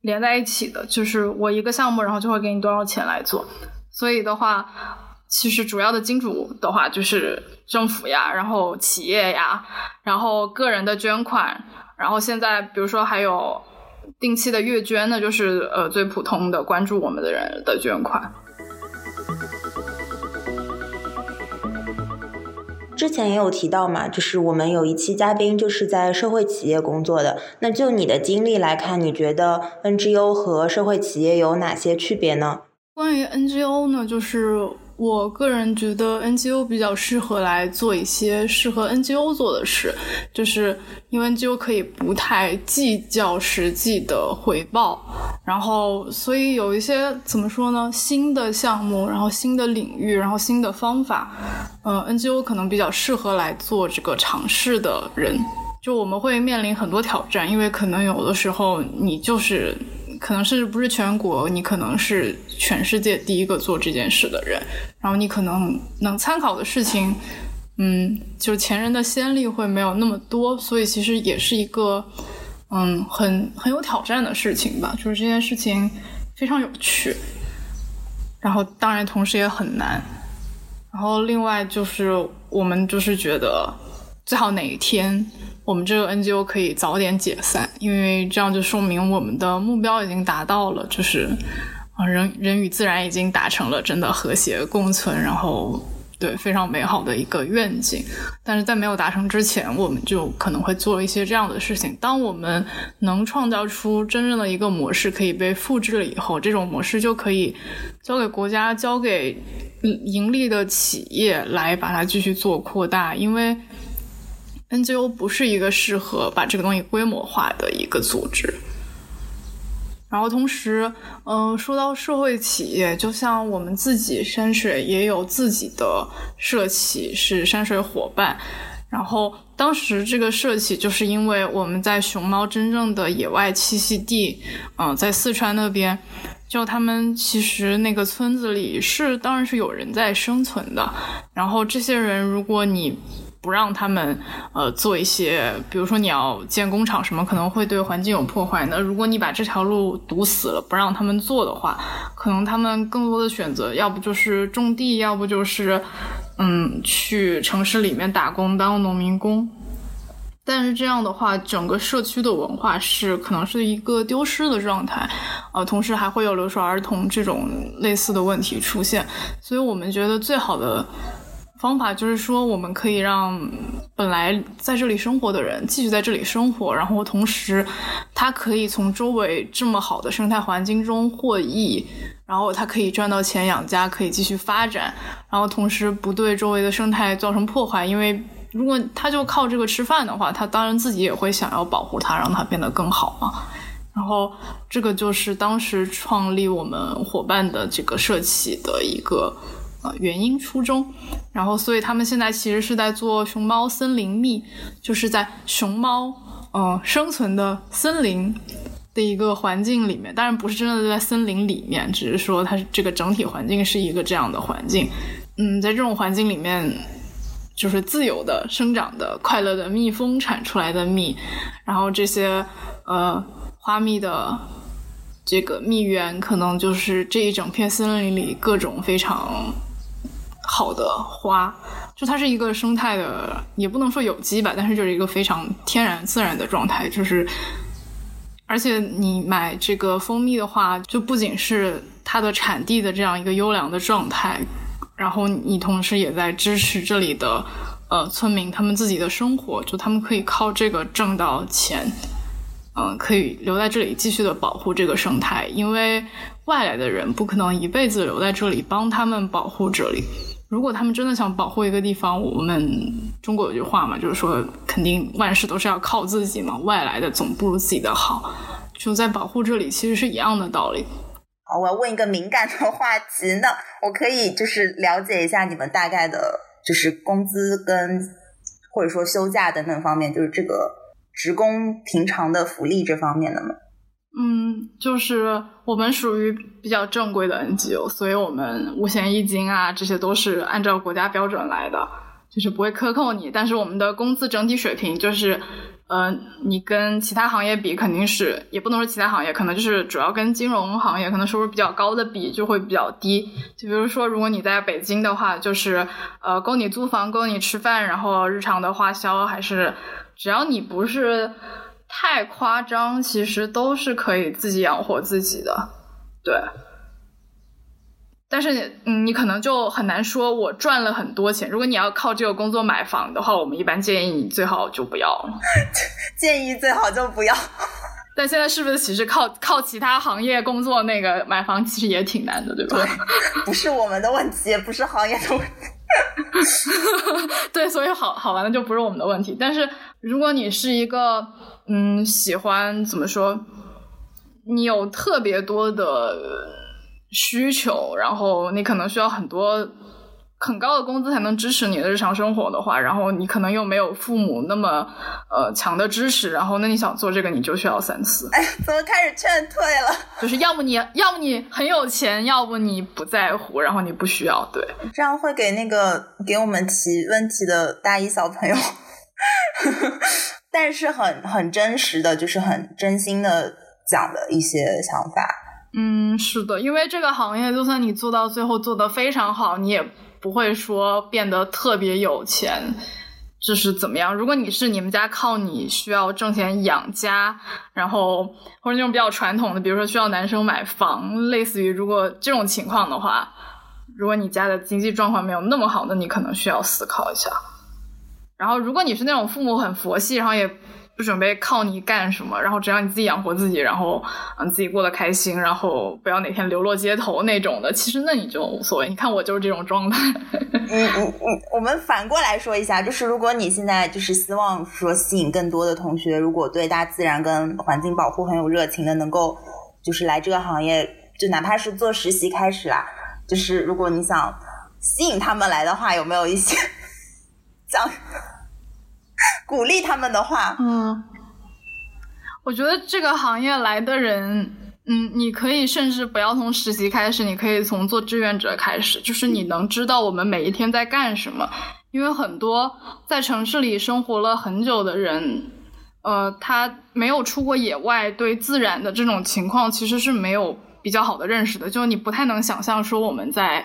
连在一起的，就是我一个项目，然后就会给你多少钱来做。所以的话，其实主要的金主的话就是政府呀，然后企业呀，然后个人的捐款，然后现在比如说还有定期的月捐呢，就是呃最普通的关注我们的人的捐款。之前也有提到嘛，就是我们有一期嘉宾就是在社会企业工作的。那就你的经历来看，你觉得 NGO 和社会企业有哪些区别呢？关于 NGO 呢，就是。我个人觉得 NGO 比较适合来做一些适合 NGO 做的事，就是因为 NGO 可以不太计较实际的回报，然后所以有一些怎么说呢，新的项目，然后新的领域，然后新的方法，嗯，NGO 可能比较适合来做这个尝试的人。就我们会面临很多挑战，因为可能有的时候你就是。可能甚至不是全国，你可能是全世界第一个做这件事的人，然后你可能能参考的事情，嗯，就前人的先例会没有那么多，所以其实也是一个，嗯，很很有挑战的事情吧。就是这件事情非常有趣，然后当然同时也很难。然后另外就是我们就是觉得最好哪一天。我们这个 NGO 可以早点解散，因为这样就说明我们的目标已经达到了，就是啊人人与自然已经达成了真的和谐共存，然后对非常美好的一个愿景。但是在没有达成之前，我们就可能会做一些这样的事情。当我们能创造出真正的一个模式可以被复制了以后，这种模式就可以交给国家、交给盈利的企业来把它继续做扩大，因为。NGO 不是一个适合把这个东西规模化的一个组织。然后同时，嗯，说到社会企业，就像我们自己山水也有自己的社企，是山水伙伴。然后当时这个社企就是因为我们在熊猫真正的野外栖息地，嗯，在四川那边，就他们其实那个村子里是当然是有人在生存的。然后这些人，如果你不让他们呃做一些，比如说你要建工厂什么，可能会对环境有破坏。那如果你把这条路堵死了，不让他们做的话，可能他们更多的选择，要不就是种地，要不就是嗯去城市里面打工当农民工。但是这样的话，整个社区的文化是可能是一个丢失的状态，呃，同时还会有留守儿童这种类似的问题出现。所以我们觉得最好的。方法就是说，我们可以让本来在这里生活的人继续在这里生活，然后同时他可以从周围这么好的生态环境中获益，然后他可以赚到钱养家，可以继续发展，然后同时不对周围的生态造成破坏。因为如果他就靠这个吃饭的话，他当然自己也会想要保护它，让它变得更好嘛。然后这个就是当时创立我们伙伴的这个社企的一个。呃，原因初衷，然后所以他们现在其实是在做熊猫森林蜜，就是在熊猫呃生存的森林的一个环境里面，当然不是真的在森林里面，只是说它这个整体环境是一个这样的环境。嗯，在这种环境里面，就是自由的生长的、快乐的蜜蜂产出来的蜜，然后这些呃花蜜的这个蜜源，可能就是这一整片森林里各种非常好的花。就它是一个生态的，也不能说有机吧，但是就是一个非常天然自然的状态，就是。而且你买这个蜂蜜的话，就不仅是它的产地的这样一个优良的状态，然后你同时也在支持这里的呃村民他们自己的生活，就他们可以靠这个挣到钱，嗯，可以留在这里继续的保护这个生态，因为外来的人不可能一辈子留在这里帮他们保护这里。如果他们真的想保护一个地方，我们中国有句话嘛，就是说肯定万事都是要靠自己嘛，外来的总不如自己的好。就在保护这里，其实是一样的道理。好，我要问一个敏感的话题，那我可以就是了解一下你们大概的，就是工资跟或者说休假等等方面，就是这个职工平常的福利这方面的吗？嗯，就是我们属于比较正规的 NGO，所以我们五险一金啊，这些都是按照国家标准来的，就是不会克扣你。但是我们的工资整体水平就是，呃，你跟其他行业比，肯定是也不能说其他行业，可能就是主要跟金融行业可能收入比较高的比就会比较低。就比如说，如果你在北京的话，就是呃，够你租房，够你吃饭，然后日常的花销还是只要你不是。太夸张，其实都是可以自己养活自己的，对。但是，嗯，你可能就很难说，我赚了很多钱。如果你要靠这个工作买房的话，我们一般建议你最好就不要。建议最好就不要。但现在是不是其实靠靠其他行业工作那个买房其实也挺难的，对吧？不是我们的问题，也不是行业的问题。对，所以好好玩的就不是我们的问题。但是如果你是一个。嗯，喜欢怎么说？你有特别多的需求，然后你可能需要很多很高的工资才能支持你的日常生活的话，然后你可能又没有父母那么呃强的支持，然后那你想做这个，你就需要三思。哎，怎么开始劝退了？就是要不你要不你很有钱，要不你不在乎，然后你不需要。对，这样会给那个给我们提问题的大一小朋友。但是很很真实的就是很真心的讲的一些想法。嗯，是的，因为这个行业，就算你做到最后做的非常好，你也不会说变得特别有钱，就是怎么样？如果你是你们家靠你需要挣钱养家，然后或者那种比较传统的，比如说需要男生买房，类似于如果这种情况的话，如果你家的经济状况没有那么好，那你可能需要思考一下。然后，如果你是那种父母很佛系，然后也不准备靠你干什么，然后只要你自己养活自己，然后嗯自己过得开心，然后不要哪天流落街头那种的，其实那你就无所谓。你看我就是这种状态。嗯嗯嗯，我们反过来说一下，就是如果你现在就是希望说吸引更多的同学，如果对大自然跟环境保护很有热情的，能够就是来这个行业，就哪怕是做实习开始啦，就是如果你想吸引他们来的话，有没有一些讲？鼓励他们的话，嗯，我觉得这个行业来的人，嗯，你可以甚至不要从实习开始，你可以从做志愿者开始，就是你能知道我们每一天在干什么。因为很多在城市里生活了很久的人，呃，他没有出过野外，对自然的这种情况其实是没有比较好的认识的，就你不太能想象说我们在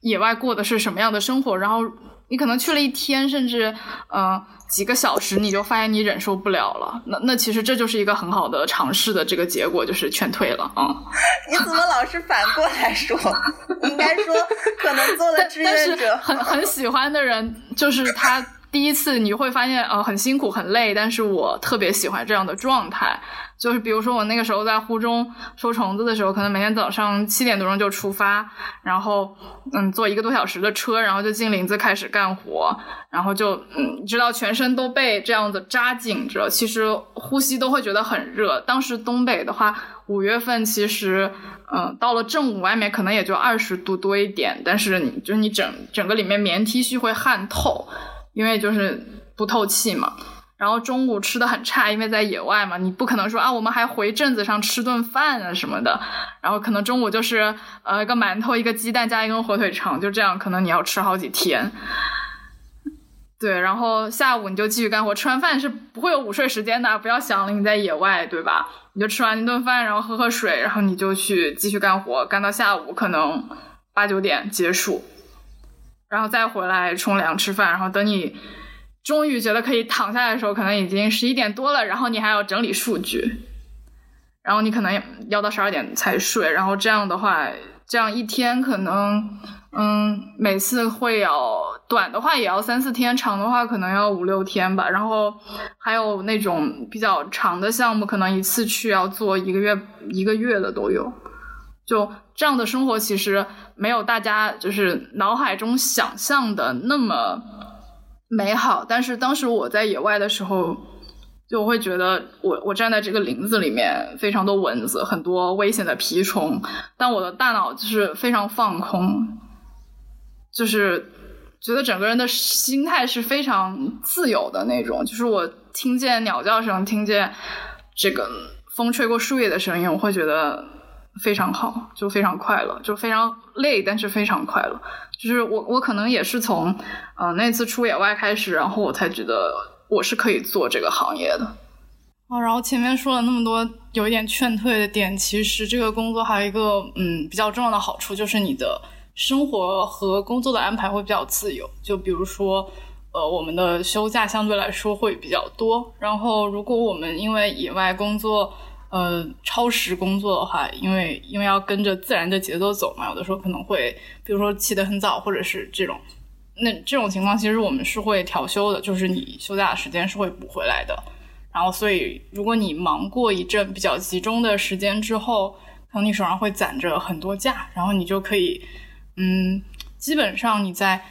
野外过的是什么样的生活，然后。你可能去了一天，甚至嗯几个小时，你就发现你忍受不了了。那那其实这就是一个很好的尝试的这个结果，就是劝退了啊。你怎么老是反过来说？应该说可能做了志愿者，很很喜欢的人，就是他。第一次你会发现，呃，很辛苦很累，但是我特别喜欢这样的状态。就是比如说我那个时候在湖中收虫子的时候，可能每天早上七点多钟就出发，然后嗯坐一个多小时的车，然后就进林子开始干活，然后就嗯直到全身都被这样子扎紧着，其实呼吸都会觉得很热。当时东北的话，五月份其实嗯到了正午，外面可能也就二十度多一点，但是就是你整整个里面棉 T 恤会汗透。因为就是不透气嘛，然后中午吃的很差，因为在野外嘛，你不可能说啊，我们还回镇子上吃顿饭啊什么的。然后可能中午就是呃一个馒头、一个鸡蛋加一根火腿肠，就这样，可能你要吃好几天。对，然后下午你就继续干活，吃完饭是不会有午睡时间的，不要想了，你在野外，对吧？你就吃完一顿饭，然后喝喝水，然后你就去继续干活，干到下午可能八九点结束，然后再回来冲凉吃饭，然后等你。终于觉得可以躺下来的时候，可能已经十一点多了，然后你还要整理数据，然后你可能要到十二点才睡，然后这样的话，这样一天可能，嗯，每次会要短的话也要三四天，长的话可能要五六天吧，然后还有那种比较长的项目，可能一次去要做一个月一个月的都有，就这样的生活其实没有大家就是脑海中想象的那么。美好，但是当时我在野外的时候，就会觉得我我站在这个林子里面，非常多蚊子，很多危险的蜱虫，但我的大脑就是非常放空，就是觉得整个人的心态是非常自由的那种。就是我听见鸟叫声，听见这个风吹过树叶的声音，我会觉得非常好，就非常快乐，就非常累，但是非常快乐。就是我，我可能也是从，呃，那次出野外开始，然后我才觉得我是可以做这个行业的。哦，然后前面说了那么多有一点劝退的点，其实这个工作还有一个嗯比较重要的好处，就是你的生活和工作的安排会比较自由。就比如说，呃，我们的休假相对来说会比较多。然后，如果我们因为野外工作，呃，超时工作的话，因为因为要跟着自然的节奏走嘛，有的时候可能会，比如说起得很早，或者是这种，那这种情况其实我们是会调休的，就是你休假的时间是会补回来的。然后，所以如果你忙过一阵比较集中的时间之后，可能你手上会攒着很多假，然后你就可以，嗯，基本上你在。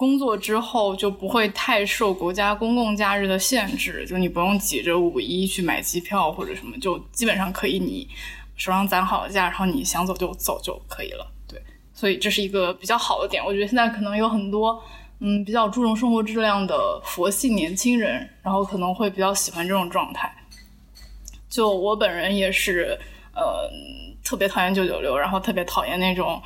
工作之后就不会太受国家公共假日的限制，就你不用挤着五一去买机票或者什么，就基本上可以你手上攒好了假，然后你想走就走就可以了。对，所以这是一个比较好的点。我觉得现在可能有很多嗯比较注重生活质量的佛系年轻人，然后可能会比较喜欢这种状态。就我本人也是，呃，特别讨厌九九六，然后特别讨厌那种。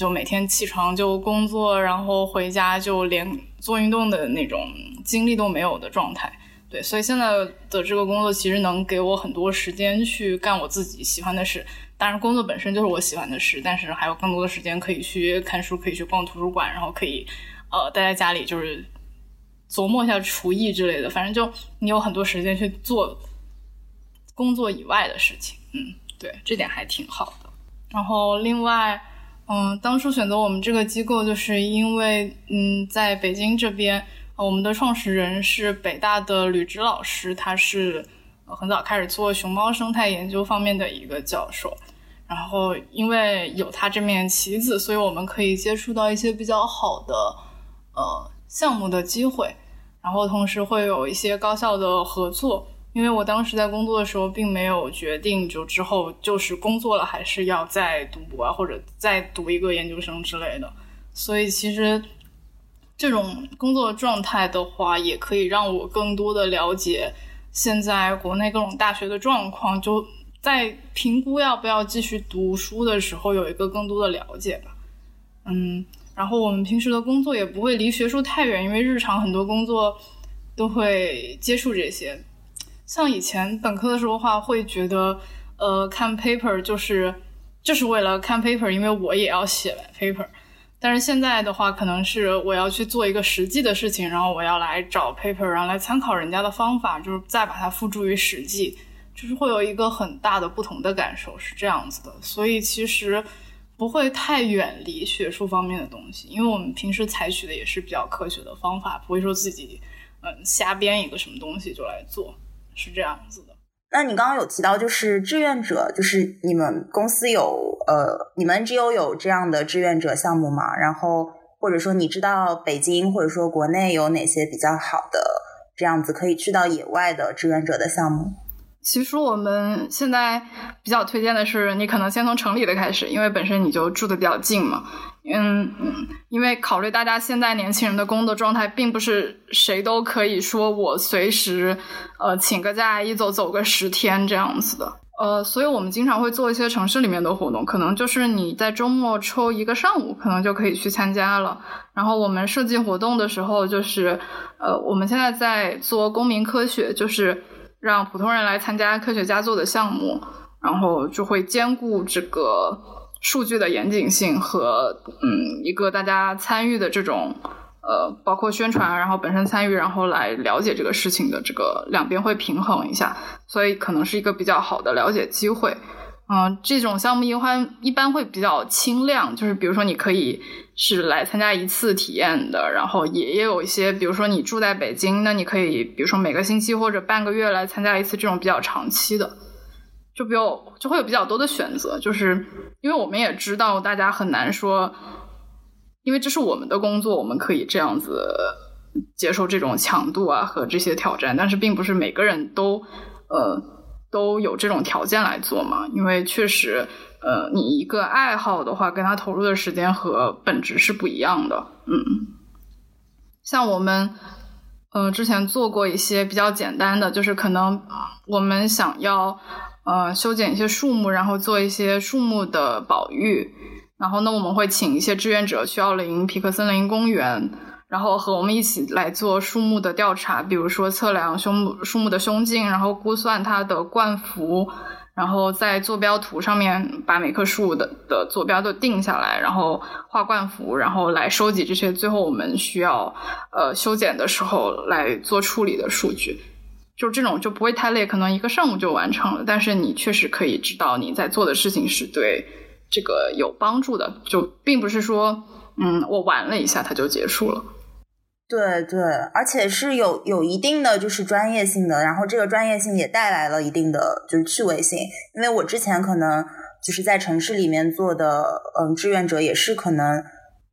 就每天起床就工作，然后回家就连做运动的那种精力都没有的状态。对，所以现在的这个工作其实能给我很多时间去干我自己喜欢的事。当然，工作本身就是我喜欢的事，但是还有更多的时间可以去看书，可以去逛图书馆，然后可以呃待在家里，就是琢磨一下厨艺之类的。反正就你有很多时间去做工作以外的事情。嗯，对，这点还挺好的。然后另外。嗯，当初选择我们这个机构，就是因为，嗯，在北京这边，我们的创始人是北大的吕植老师，他是很早开始做熊猫生态研究方面的一个教授。然后，因为有他这面旗子，所以我们可以接触到一些比较好的呃项目的机会，然后同时会有一些高校的合作。因为我当时在工作的时候，并没有决定就之后就是工作了，还是要再读博啊，或者再读一个研究生之类的。所以其实这种工作状态的话，也可以让我更多的了解现在国内各种大学的状况，就在评估要不要继续读书的时候，有一个更多的了解吧。嗯，然后我们平时的工作也不会离学术太远，因为日常很多工作都会接触这些。像以前本科的时候的话，会觉得，呃，看 paper 就是就是为了看 paper，因为我也要写 paper。但是现在的话，可能是我要去做一个实际的事情，然后我要来找 paper，然后来参考人家的方法，就是再把它付诸于实际，就是会有一个很大的不同的感受，是这样子的。所以其实不会太远离学术方面的东西，因为我们平时采取的也是比较科学的方法，不会说自己嗯瞎编一个什么东西就来做。是这样子的。那你刚刚有提到，就是志愿者，就是你们公司有呃，你们 NGO 有这样的志愿者项目吗？然后或者说你知道北京或者说国内有哪些比较好的这样子可以去到野外的志愿者的项目？其实我们现在比较推荐的是，你可能先从城里的开始，因为本身你就住的比较近嘛。嗯，因为考虑大家现在年轻人的工作状态，并不是谁都可以说我随时呃请个假一走走个十天这样子的。呃，所以我们经常会做一些城市里面的活动，可能就是你在周末抽一个上午，可能就可以去参加了。然后我们设计活动的时候，就是呃，我们现在在做公民科学，就是让普通人来参加科学家做的项目，然后就会兼顾这个数据的严谨性和嗯一个大家参与的这种。呃，包括宣传，然后本身参与，然后来了解这个事情的这个两边会平衡一下，所以可能是一个比较好的了解机会。嗯，这种项目一般一般会比较轻量，就是比如说你可以是来参加一次体验的，然后也也有一些，比如说你住在北京，那你可以比如说每个星期或者半个月来参加一次这种比较长期的，就比较就会有比较多的选择，就是因为我们也知道大家很难说。因为这是我们的工作，我们可以这样子接受这种强度啊和这些挑战，但是并不是每个人都呃都有这种条件来做嘛。因为确实，呃，你一个爱好的话，跟他投入的时间和本质是不一样的。嗯，像我们呃之前做过一些比较简单的，就是可能我们想要呃修剪一些树木，然后做一些树木的保育。然后呢，我们会请一些志愿者去奥林匹克森林公园，然后和我们一起来做树木的调查，比如说测量胸木树木的胸径，然后估算它的冠幅，然后在坐标图上面把每棵树的的坐标都定下来，然后画冠幅，然后来收集这些最后我们需要呃修剪的时候来做处理的数据。就这种就不会太累，可能一个上午就完成了，但是你确实可以知道你在做的事情是对。这个有帮助的，就并不是说，嗯，我玩了一下它就结束了。对对，而且是有有一定的就是专业性的，然后这个专业性也带来了一定的就是趣味性。因为我之前可能就是在城市里面做的，嗯，志愿者也是可能，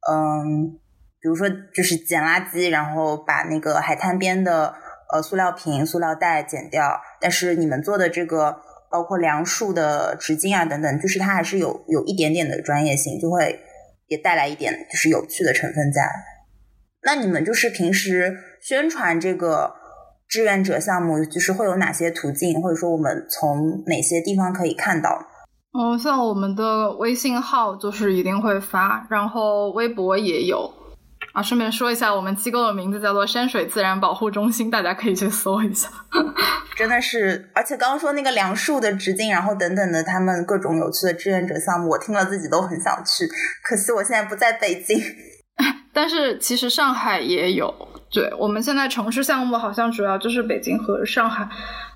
嗯，比如说就是捡垃圾，然后把那个海滩边的呃塑料瓶、塑料袋剪掉。但是你们做的这个。包括梁树的直径啊等等，就是它还是有有一点点的专业性，就会也带来一点就是有趣的成分在。那你们就是平时宣传这个志愿者项目，就是会有哪些途径，或者说我们从哪些地方可以看到？嗯，像我们的微信号就是一定会发，然后微博也有。啊，顺便说一下，我们机构的名字叫做山水自然保护中心，大家可以去搜一下。真的是，而且刚刚说那个梁树的直径，然后等等的，他们各种有趣的志愿者项目，我听了自己都很想去。可惜我现在不在北京。但是其实上海也有，对我们现在城市项目好像主要就是北京和上海。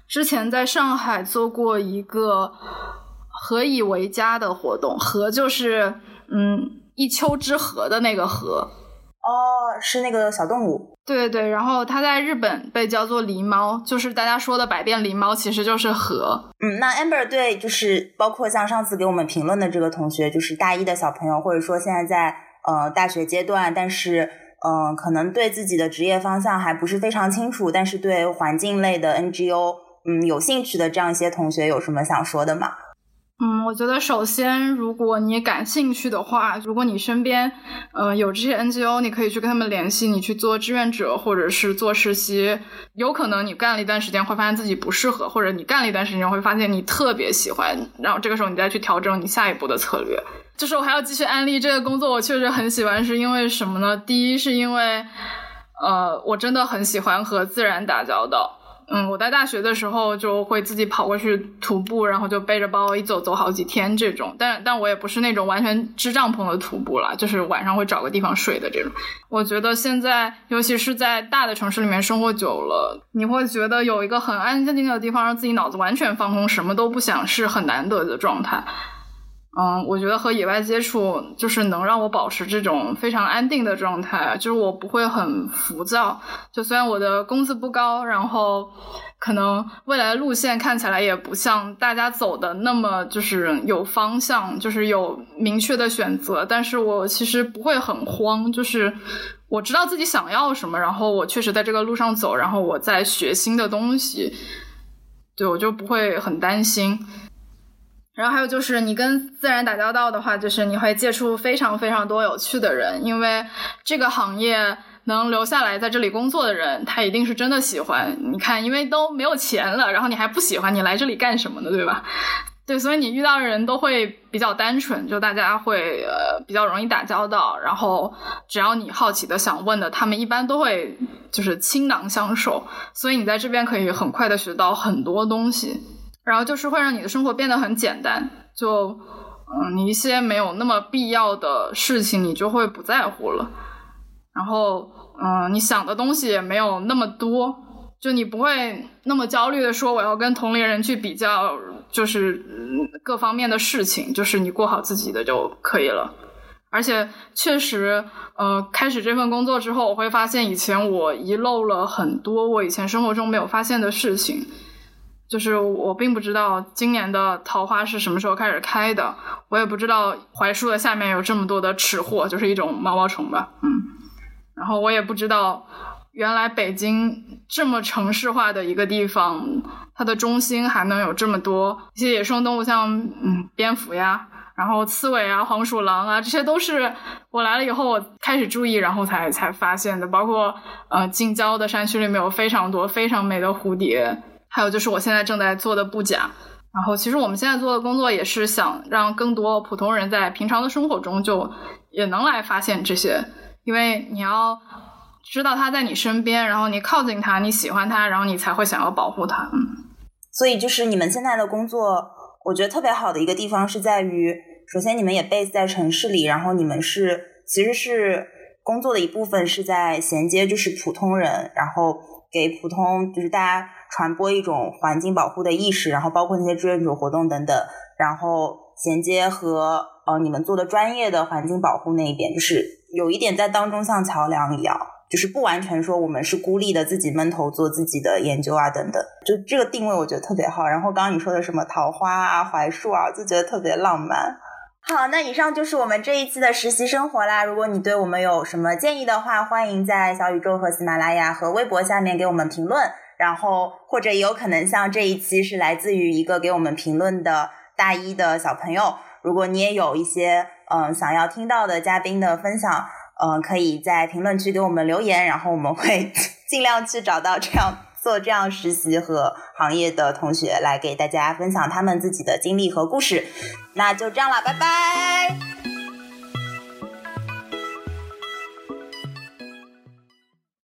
之前在上海做过一个“何以为家”的活动，“何”就是嗯一丘之貉的那个“貉”。哦，是那个小动物，对对对，然后它在日本被叫做狸猫，就是大家说的百变狸猫，其实就是河。嗯，那 Amber 对，就是包括像上次给我们评论的这个同学，就是大一的小朋友，或者说现在在呃大学阶段，但是嗯，可能对自己的职业方向还不是非常清楚，但是对环境类的 NGO 嗯有兴趣的这样一些同学，有什么想说的吗？嗯，我觉得首先，如果你感兴趣的话，如果你身边，呃，有这些 NGO，你可以去跟他们联系，你去做志愿者或者是做实习。有可能你干了一段时间会发现自己不适合，或者你干了一段时间会发现你特别喜欢，然后这个时候你再去调整你下一步的策略。就是我还要继续安利这个工作，我确实很喜欢，是因为什么呢？第一是因为，呃，我真的很喜欢和自然打交道。嗯，我在大学的时候就会自己跑过去徒步，然后就背着包一走走好几天这种。但但我也不是那种完全支帐篷的徒步了，就是晚上会找个地方睡的这种。我觉得现在，尤其是在大的城市里面生活久了，你会觉得有一个很安安静静的地方，让自己脑子完全放空，什么都不想，是很难得的状态。嗯，我觉得和野外接触就是能让我保持这种非常安定的状态，就是我不会很浮躁。就虽然我的工资不高，然后可能未来的路线看起来也不像大家走的那么就是有方向，就是有明确的选择，但是我其实不会很慌，就是我知道自己想要什么，然后我确实在这个路上走，然后我在学新的东西，对我就不会很担心。然后还有就是你跟自然打交道的话，就是你会接触非常非常多有趣的人，因为这个行业能留下来在这里工作的人，他一定是真的喜欢。你看，因为都没有钱了，然后你还不喜欢，你来这里干什么呢？对吧？对，所以你遇到的人都会比较单纯，就大家会呃比较容易打交道，然后只要你好奇的想问的，他们一般都会就是倾囊相授，所以你在这边可以很快的学到很多东西，然后就是会让你的生活变得很简单，就嗯你一些没有那么必要的事情你就会不在乎了，然后嗯你想的东西也没有那么多，就你不会那么焦虑的说我要跟同龄人去比较。就是各方面的事情，就是你过好自己的就可以了。而且确实，呃，开始这份工作之后，我会发现以前我遗漏了很多我以前生活中没有发现的事情。就是我并不知道今年的桃花是什么时候开始开的，我也不知道槐树的下面有这么多的齿货，就是一种毛毛虫吧，嗯。然后我也不知道。原来北京这么城市化的一个地方，它的中心还能有这么多一些野生动物，像嗯蝙蝠呀，然后刺猬啊、黄鼠狼啊，这些都是我来了以后我开始注意，然后才才发现的。包括呃近郊的山区里面有非常多非常美的蝴蝶，还有就是我现在正在做的布甲。然后其实我们现在做的工作也是想让更多普通人在平常的生活中就也能来发现这些，因为你要。知道他在你身边，然后你靠近他，你喜欢他，然后你才会想要保护他。嗯，所以就是你们现在的工作，我觉得特别好的一个地方是在于，首先你们也 base 在城市里，然后你们是其实是工作的一部分是在衔接就是普通人，然后给普通就是大家传播一种环境保护的意识，然后包括那些志愿者活动等等，然后衔接和呃你们做的专业的环境保护那一边，就是有一点在当中像桥梁一样。就是不完全说我们是孤立的，自己闷头做自己的研究啊，等等，就这个定位我觉得特别好。然后刚刚你说的什么桃花啊、槐树啊，就觉得特别浪漫。好，那以上就是我们这一期的实习生活啦。如果你对我们有什么建议的话，欢迎在小宇宙和喜马拉雅和微博下面给我们评论。然后或者也有可能像这一期是来自于一个给我们评论的大一的小朋友。如果你也有一些嗯想要听到的嘉宾的分享。嗯，可以在评论区给我们留言，然后我们会 尽量去找到这样做这样实习和行业的同学来给大家分享他们自己的经历和故事。那就这样了，拜拜。